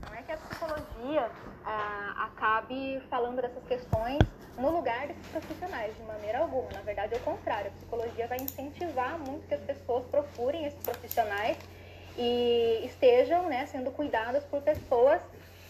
Não é que a psicologia ah, acabe falando dessas questões no lugar desses profissionais, de maneira alguma. Na verdade, é o contrário. A psicologia vai incentivar muito que as pessoas procurem esses profissionais e estejam né, sendo cuidadas por pessoas